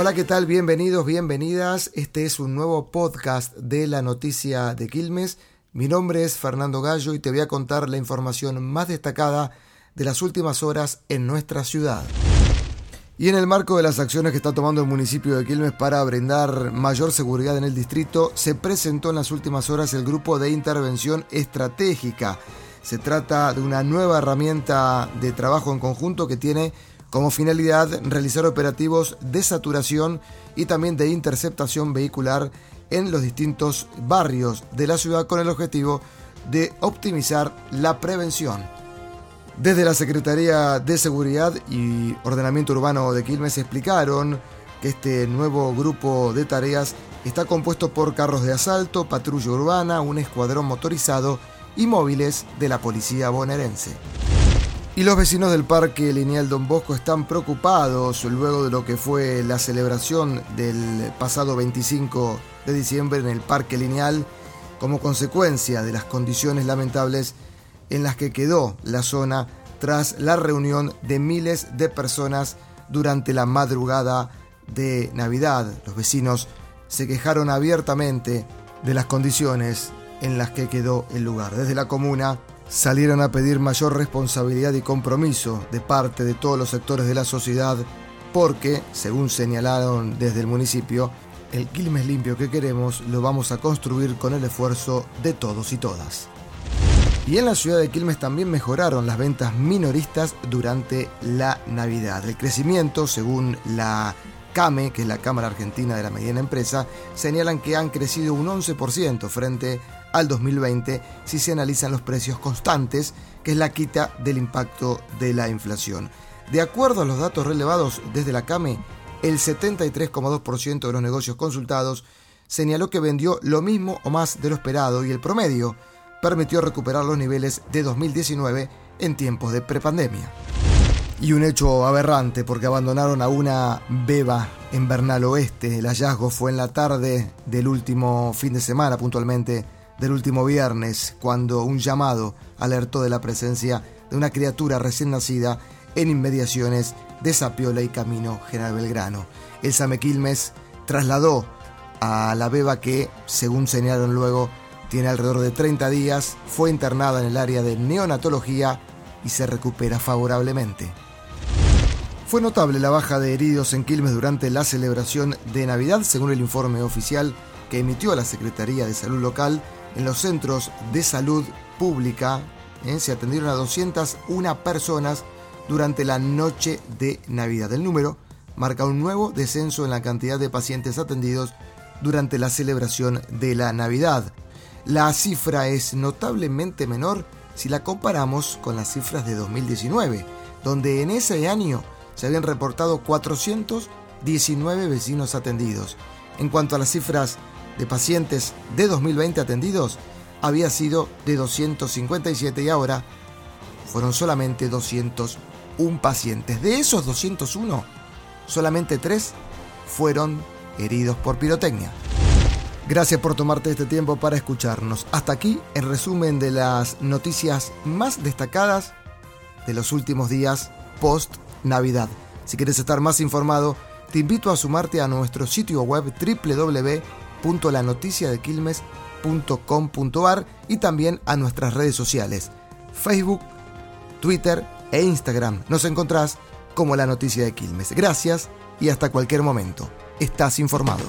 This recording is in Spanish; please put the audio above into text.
Hola, ¿qué tal? Bienvenidos, bienvenidas. Este es un nuevo podcast de la noticia de Quilmes. Mi nombre es Fernando Gallo y te voy a contar la información más destacada de las últimas horas en nuestra ciudad. Y en el marco de las acciones que está tomando el municipio de Quilmes para brindar mayor seguridad en el distrito, se presentó en las últimas horas el grupo de intervención estratégica. Se trata de una nueva herramienta de trabajo en conjunto que tiene como finalidad realizar operativos de saturación y también de interceptación vehicular en los distintos barrios de la ciudad con el objetivo de optimizar la prevención. Desde la Secretaría de Seguridad y Ordenamiento Urbano de Quilmes explicaron que este nuevo grupo de tareas está compuesto por carros de asalto, patrulla urbana, un escuadrón motorizado y móviles de la policía bonaerense. Y los vecinos del Parque Lineal Don Bosco están preocupados luego de lo que fue la celebración del pasado 25 de diciembre en el Parque Lineal como consecuencia de las condiciones lamentables en las que quedó la zona tras la reunión de miles de personas durante la madrugada de Navidad. Los vecinos se quejaron abiertamente de las condiciones en las que quedó el lugar. Desde la comuna salieron a pedir mayor responsabilidad y compromiso de parte de todos los sectores de la sociedad porque, según señalaron desde el municipio, el Quilmes limpio que queremos lo vamos a construir con el esfuerzo de todos y todas. Y en la ciudad de Quilmes también mejoraron las ventas minoristas durante la Navidad. El crecimiento, según la CAME, que es la Cámara Argentina de la Mediana Empresa, señalan que han crecido un 11% frente a al 2020 si se analizan los precios constantes, que es la quita del impacto de la inflación. De acuerdo a los datos relevados desde la CAME, el 73,2% de los negocios consultados señaló que vendió lo mismo o más de lo esperado y el promedio permitió recuperar los niveles de 2019 en tiempos de prepandemia. Y un hecho aberrante porque abandonaron a una beba en Bernal Oeste. El hallazgo fue en la tarde del último fin de semana puntualmente del último viernes, cuando un llamado alertó de la presencia de una criatura recién nacida en inmediaciones de Sapiola y Camino General Belgrano. El Samequilmes trasladó a la beba que, según señalaron luego, tiene alrededor de 30 días, fue internada en el área de neonatología y se recupera favorablemente. Fue notable la baja de heridos en Quilmes durante la celebración de Navidad, según el informe oficial que emitió la Secretaría de Salud Local en los centros de salud pública ¿eh? se atendieron a 201 personas durante la noche de Navidad. El número marca un nuevo descenso en la cantidad de pacientes atendidos durante la celebración de la Navidad. La cifra es notablemente menor si la comparamos con las cifras de 2019, donde en ese año se habían reportado 419 vecinos atendidos. En cuanto a las cifras de pacientes de 2020 atendidos había sido de 257 y ahora fueron solamente 201 pacientes. De esos 201, solamente 3 fueron heridos por pirotecnia. Gracias por tomarte este tiempo para escucharnos. Hasta aquí el resumen de las noticias más destacadas de los últimos días post Navidad. Si quieres estar más informado, te invito a sumarte a nuestro sitio web www www.lanoticiadequilmes.com.ar y también a nuestras redes sociales, Facebook, Twitter e Instagram. Nos encontrás como La Noticia de Quilmes. Gracias y hasta cualquier momento. Estás informado.